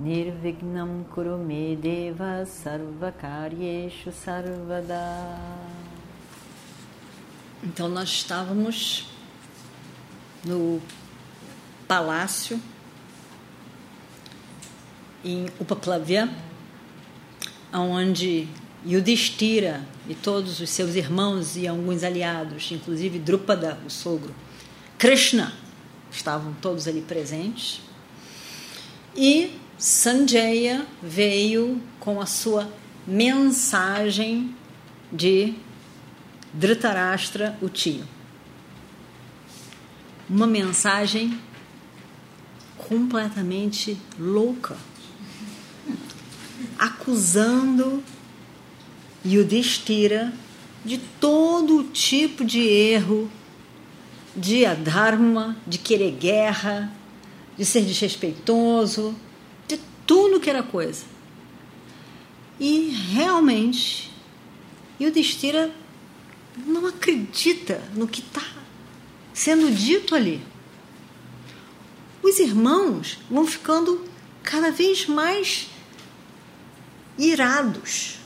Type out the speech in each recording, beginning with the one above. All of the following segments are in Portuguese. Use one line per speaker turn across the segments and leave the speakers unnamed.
Nirvignam Kurumedeva Sarvakaryeshu Sarvada. Então nós estávamos no palácio em Upaplavya, onde Yudhishthira e todos os seus irmãos e alguns aliados, inclusive Drupada, o sogro, Krishna, estavam todos ali presentes. E Sanjaya veio com a sua mensagem de Dhritarashtra, o tio. Uma mensagem completamente louca, acusando Yudhishthira de todo tipo de erro, de adharma, de querer guerra, de ser desrespeitoso, tudo que era coisa. E realmente, Yudhishthira não acredita no que está sendo dito ali. Os irmãos vão ficando cada vez mais irados.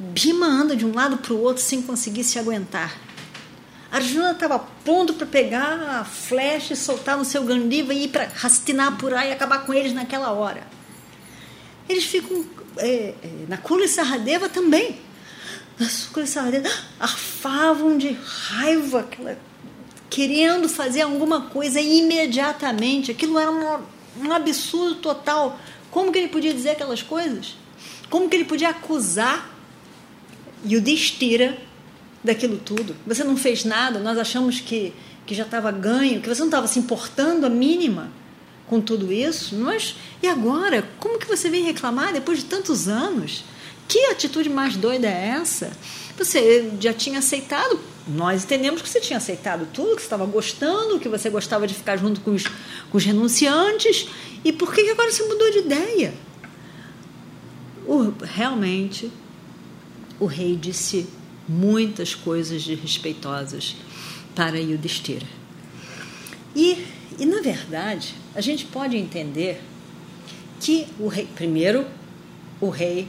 Bhima anda de um lado para o outro sem conseguir se aguentar. Arjuna estava pronto para pegar a flecha e soltar no seu Gandiva e ir para Hastinapura e acabar com eles naquela hora eles ficam é, é, na Kula Sarradeva também. Na Kula Sarradeva arfavam de raiva, aquela, querendo fazer alguma coisa imediatamente. Aquilo era um, um absurdo total. Como que ele podia dizer aquelas coisas? Como que ele podia acusar Yudhishthira daquilo tudo? Você não fez nada, nós achamos que, que já estava ganho, que você não estava se importando a mínima com tudo isso, nós e agora, como que você vem reclamar depois de tantos anos? Que atitude mais doida é essa? Você já tinha aceitado, nós entendemos que você tinha aceitado tudo, que você estava gostando, que você gostava de ficar junto com os, com os renunciantes, e por que agora você mudou de ideia? O, realmente, o rei disse muitas coisas desrespeitosas para Yudhishthira. E, e, na verdade, a gente pode entender que o rei, primeiro, o rei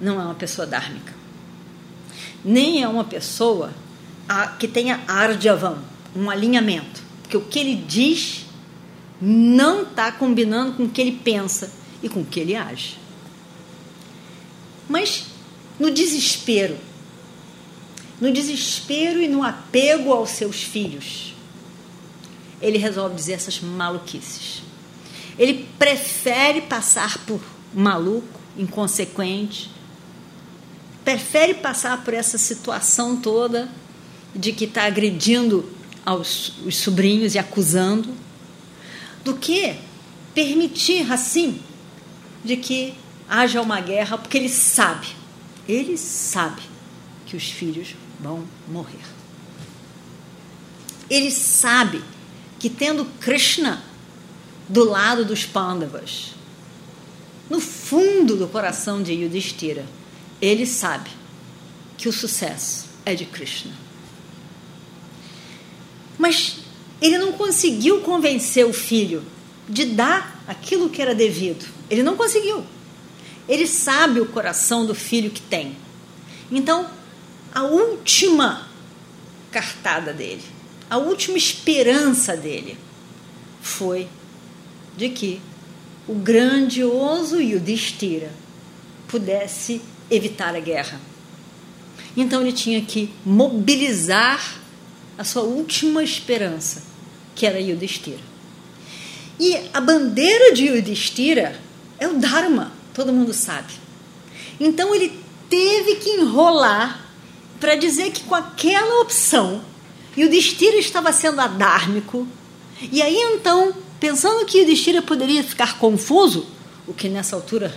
não é uma pessoa dármica, nem é uma pessoa que tenha arjavam, um alinhamento, porque o que ele diz não está combinando com o que ele pensa e com o que ele age. Mas no desespero, no desespero e no apego aos seus filhos, ele resolve dizer essas maluquices. Ele prefere passar por maluco, inconsequente, prefere passar por essa situação toda de que está agredindo aos os sobrinhos e acusando, do que permitir assim de que haja uma guerra, porque ele sabe, ele sabe que os filhos vão morrer. Ele sabe que tendo Krishna do lado dos Pandavas. No fundo do coração de Yudhishthira, ele sabe que o sucesso é de Krishna. Mas ele não conseguiu convencer o filho de dar aquilo que era devido. Ele não conseguiu. Ele sabe o coração do filho que tem. Então, a última cartada dele, a última esperança dele foi de que o grandioso Yudhishthira pudesse evitar a guerra. Então ele tinha que mobilizar a sua última esperança, que era Yudhishthira. E a bandeira de Yudhishthira é o Dharma, todo mundo sabe. Então ele teve que enrolar para dizer que com aquela opção Yudhishthira estava sendo adármico. E aí então pensando que Yudhishthira poderia ficar confuso, o que nessa altura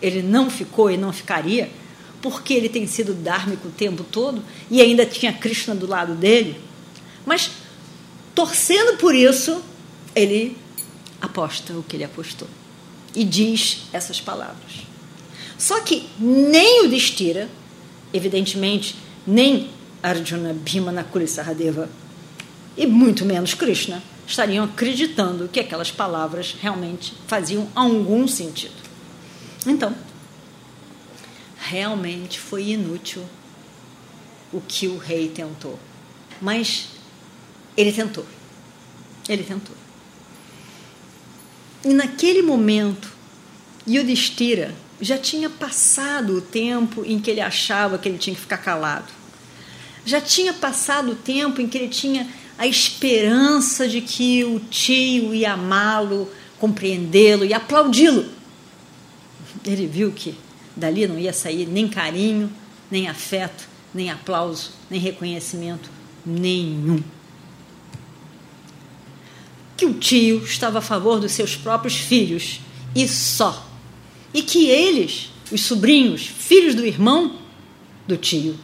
ele não ficou e não ficaria, porque ele tem sido dármico o tempo todo e ainda tinha Krishna do lado dele. Mas, torcendo por isso, ele aposta o que ele apostou e diz essas palavras. Só que nem o Destira, evidentemente, nem Arjuna, Bhima, Nakula Saradeva e muito menos Krishna estariam acreditando que aquelas palavras realmente faziam algum sentido. Então, realmente foi inútil o que o rei tentou. Mas ele tentou. Ele tentou. E naquele momento, Yudhishthira já tinha passado o tempo em que ele achava que ele tinha que ficar calado. Já tinha passado o tempo em que ele tinha a esperança de que o tio ia amá-lo, compreendê-lo e aplaudi-lo. Ele viu que dali não ia sair nem carinho, nem afeto, nem aplauso, nem reconhecimento nenhum. Que o tio estava a favor dos seus próprios filhos e só. E que eles, os sobrinhos, filhos do irmão do tio,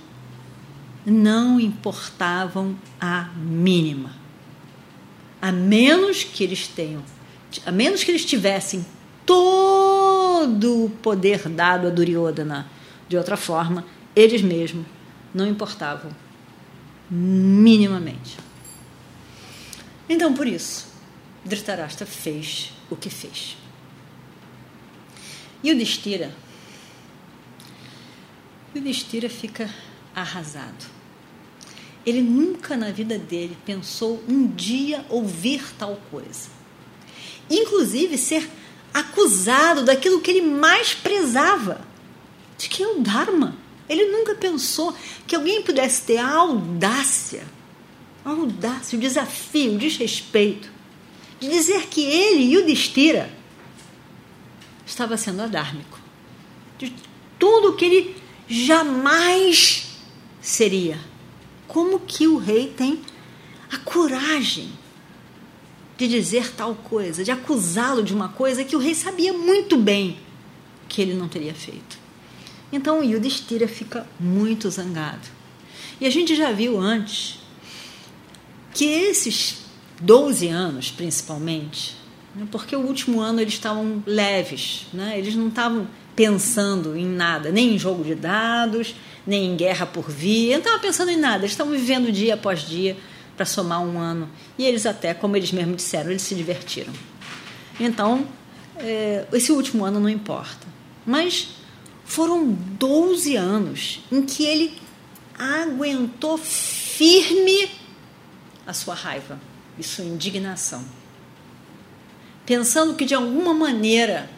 não importavam a mínima. A menos que eles tenham, a menos que eles tivessem todo o poder dado a Duryodhana. De outra forma, eles mesmos não importavam minimamente. Então, por isso, Dhritarashtra fez o que fez. E o Destira, o Destira fica arrasado. Ele nunca na vida dele pensou um dia ouvir tal coisa. Inclusive ser acusado daquilo que ele mais prezava, de que é o Dharma. Ele nunca pensou que alguém pudesse ter a audácia, a audácia, o desafio, o desrespeito, de dizer que ele e o Destira estava sendo adármico. De tudo que ele jamais seria. Como que o rei tem a coragem de dizer tal coisa, de acusá-lo de uma coisa que o rei sabia muito bem que ele não teria feito? Então o Yudhishthira fica muito zangado. E a gente já viu antes que esses 12 anos, principalmente, né, porque o último ano eles estavam leves, né? eles não estavam pensando em nada, nem em jogo de dados, nem em guerra por via. Não estava pensando em nada, eles estavam vivendo dia após dia para somar um ano. E eles até, como eles mesmos disseram, eles se divertiram. Então, é, esse último ano não importa. Mas foram 12 anos em que ele aguentou firme a sua raiva e sua indignação. Pensando que de alguma maneira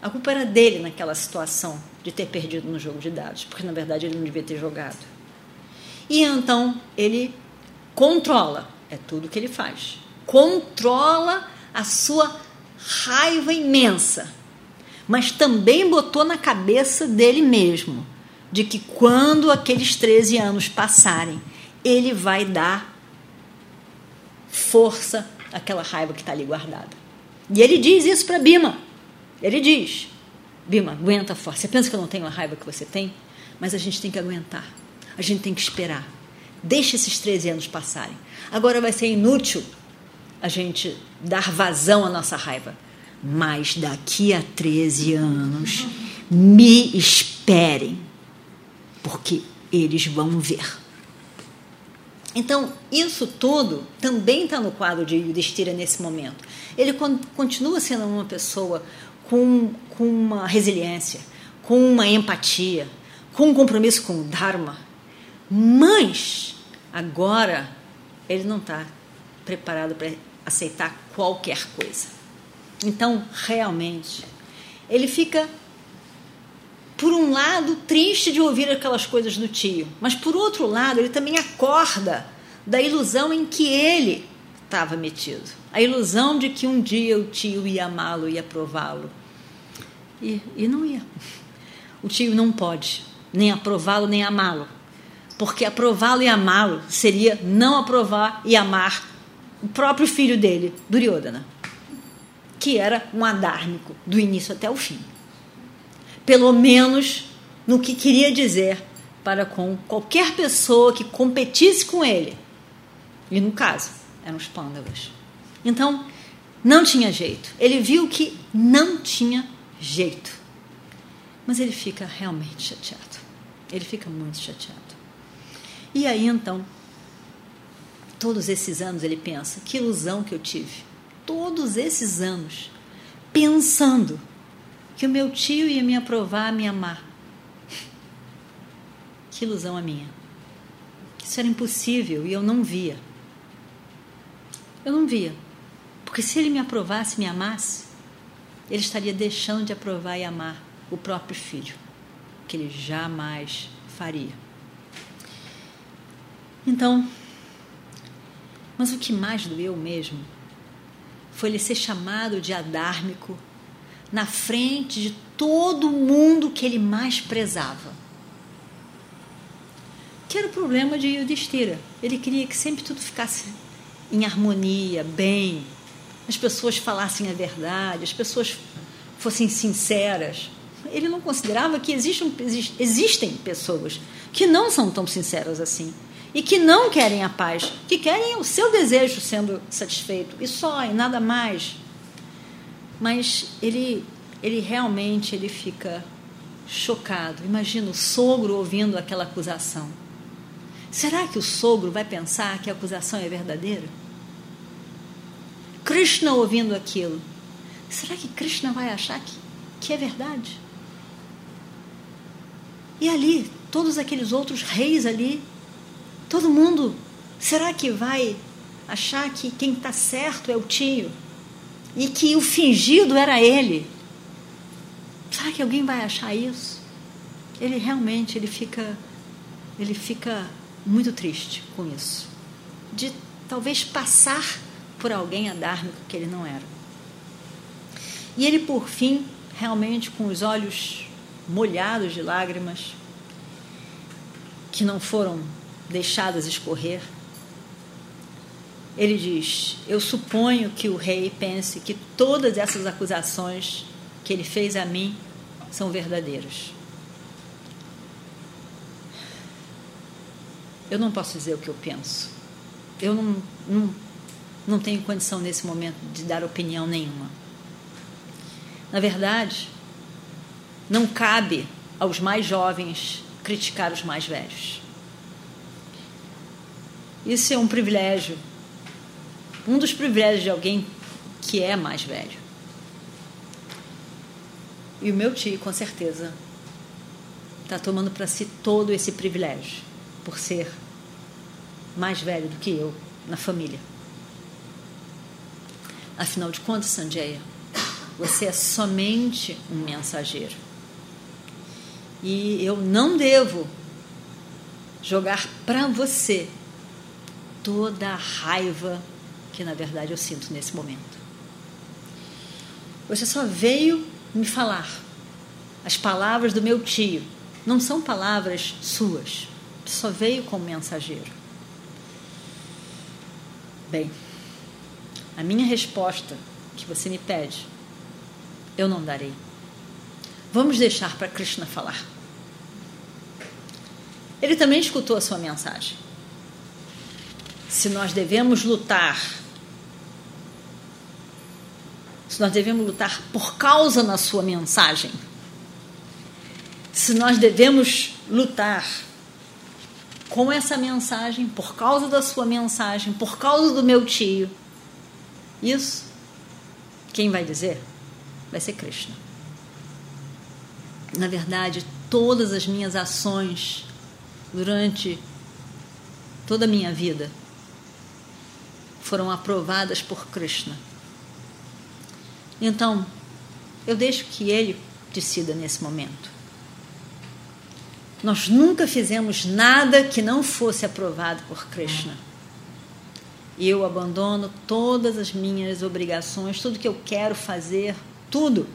a culpa era dele naquela situação de ter perdido no jogo de dados, porque na verdade ele não devia ter jogado. E então ele controla, é tudo que ele faz. Controla a sua raiva imensa, mas também botou na cabeça dele mesmo de que quando aqueles 13 anos passarem, ele vai dar força àquela raiva que está ali guardada. E ele diz isso para Bima. Ele diz: Bima, aguenta forte. Você pensa que eu não tenho a raiva que você tem? Mas a gente tem que aguentar. A gente tem que esperar. Deixa esses 13 anos passarem. Agora vai ser inútil a gente dar vazão à nossa raiva. Mas daqui a 13 anos, me esperem, porque eles vão ver. Então, isso tudo também está no quadro de Yudhishthira nesse momento. Ele continua sendo uma pessoa com, com uma resiliência, com uma empatia, com um compromisso com o Dharma. Mas agora ele não está preparado para aceitar qualquer coisa. Então, realmente, ele fica, por um lado, triste de ouvir aquelas coisas do tio, mas por outro lado, ele também acorda da ilusão em que ele estava metido. A ilusão de que um dia o tio ia amá-lo, ia aprová-lo. E, e não ia. O tio não pode nem aprová-lo, nem amá-lo. Porque aprová-lo e amá-lo seria não aprovar e amar o próprio filho dele, Duryodhana, que era um adármico do início até o fim. pelo menos no que queria dizer para com qualquer pessoa que competisse com ele. E no caso, eram os pândavas. Então, não tinha jeito. Ele viu que não tinha jeito. Mas ele fica realmente chateado. Ele fica muito chateado. E aí então, todos esses anos ele pensa: que ilusão que eu tive. Todos esses anos, pensando que o meu tio ia me aprovar, me amar. Que ilusão a minha. Isso era impossível e eu não via. Eu não via. Porque se ele me aprovasse, me amasse, ele estaria deixando de aprovar e amar o próprio filho, que ele jamais faria. Então, mas o que mais doeu mesmo foi ele ser chamado de adármico na frente de todo mundo que ele mais prezava. Que era o problema de Yudhishthira. Ele queria que sempre tudo ficasse em harmonia, bem, as pessoas falassem a verdade, as pessoas fossem sinceras. Ele não considerava que existem, existem pessoas que não são tão sinceras assim e que não querem a paz, que querem o seu desejo sendo satisfeito e só e nada mais. Mas ele, ele realmente ele fica chocado. Imagina o sogro ouvindo aquela acusação. Será que o sogro vai pensar que a acusação é verdadeira? Krishna ouvindo aquilo. Será que Krishna vai achar que, que é verdade? E ali, todos aqueles outros reis ali, todo mundo, será que vai achar que quem está certo é o tio? E que o fingido era ele? Será que alguém vai achar isso? Ele realmente ele fica ele fica muito triste com isso. De talvez passar por alguém adármico que ele não era. E ele, por fim, realmente com os olhos molhados de lágrimas, que não foram deixadas escorrer, ele diz: Eu suponho que o rei pense que todas essas acusações que ele fez a mim são verdadeiras. Eu não posso dizer o que eu penso. Eu não, não não tenho condição nesse momento de dar opinião nenhuma. Na verdade, não cabe aos mais jovens criticar os mais velhos. Isso é um privilégio, um dos privilégios de alguém que é mais velho. E o meu tio, com certeza, está tomando para si todo esse privilégio, por ser mais velho do que eu na família. Afinal de contas, Sanjaya, você é somente um mensageiro. E eu não devo jogar para você toda a raiva que na verdade eu sinto nesse momento. Você só veio me falar. As palavras do meu tio não são palavras suas. Só veio como mensageiro. Bem, a minha resposta que você me pede, eu não darei. Vamos deixar para Krishna falar. Ele também escutou a sua mensagem. Se nós devemos lutar, se nós devemos lutar por causa da sua mensagem, se nós devemos lutar com essa mensagem, por causa da sua mensagem, por causa do meu tio, isso, quem vai dizer? Vai ser Krishna. Na verdade, todas as minhas ações durante toda a minha vida foram aprovadas por Krishna. Então, eu deixo que ele decida nesse momento. Nós nunca fizemos nada que não fosse aprovado por Krishna eu abandono todas as minhas obrigações, tudo que eu quero fazer, tudo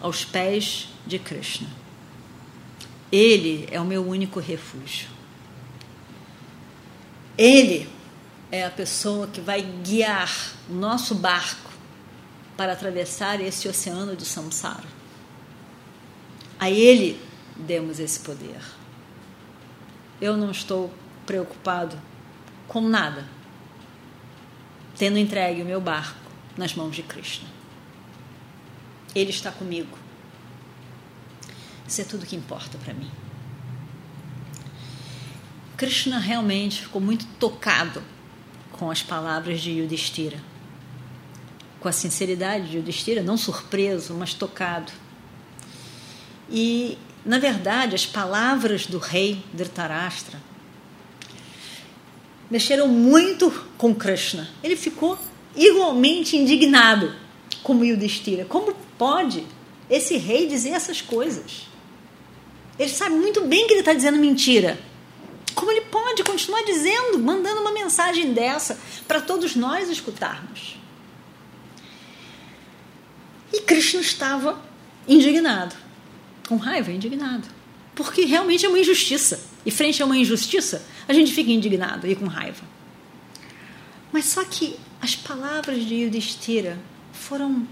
aos pés de Krishna. Ele é o meu único refúgio. Ele é a pessoa que vai guiar o nosso barco para atravessar esse oceano de samsara. A Ele demos esse poder. Eu não estou preocupado com nada, tendo entregue o meu barco nas mãos de Krishna. Ele está comigo. Isso é tudo que importa para mim. Krishna realmente ficou muito tocado com as palavras de Yudhishthira. Com a sinceridade de Yudhishthira, não surpreso, mas tocado. E, na verdade, as palavras do rei Dhritarashtra mexeram muito com Krishna. Ele ficou igualmente indignado como Yudhishthira. Como pode esse rei dizer essas coisas? Ele sabe muito bem que ele está dizendo mentira. Como ele pode continuar dizendo, mandando uma mensagem dessa para todos nós escutarmos? E Krishna estava indignado, com raiva, indignado, porque realmente é uma injustiça. E frente a uma injustiça, a gente fica indignado e com raiva. Mas só que as palavras de Yudhishthira foram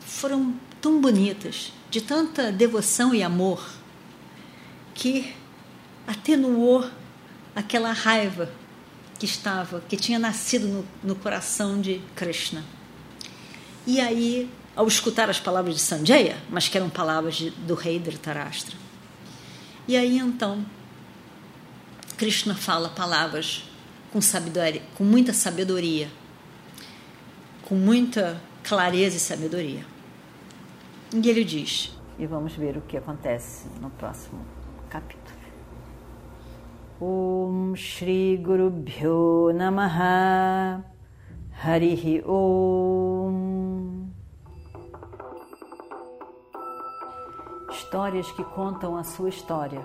foram tão bonitas, de tanta devoção e amor, que atenuou aquela raiva que estava, que tinha nascido no, no coração de Krishna. E aí, ao escutar as palavras de Sanjaya, mas que eram palavras de, do rei Dhritarashtra, e aí então Krishna fala palavras com sabedoria, com muita sabedoria, com muita clareza e sabedoria. E ele diz, e vamos ver o que acontece no próximo capítulo. Om Shri Guru Bhyo Namaha Harihi Om Histórias que contam a sua história,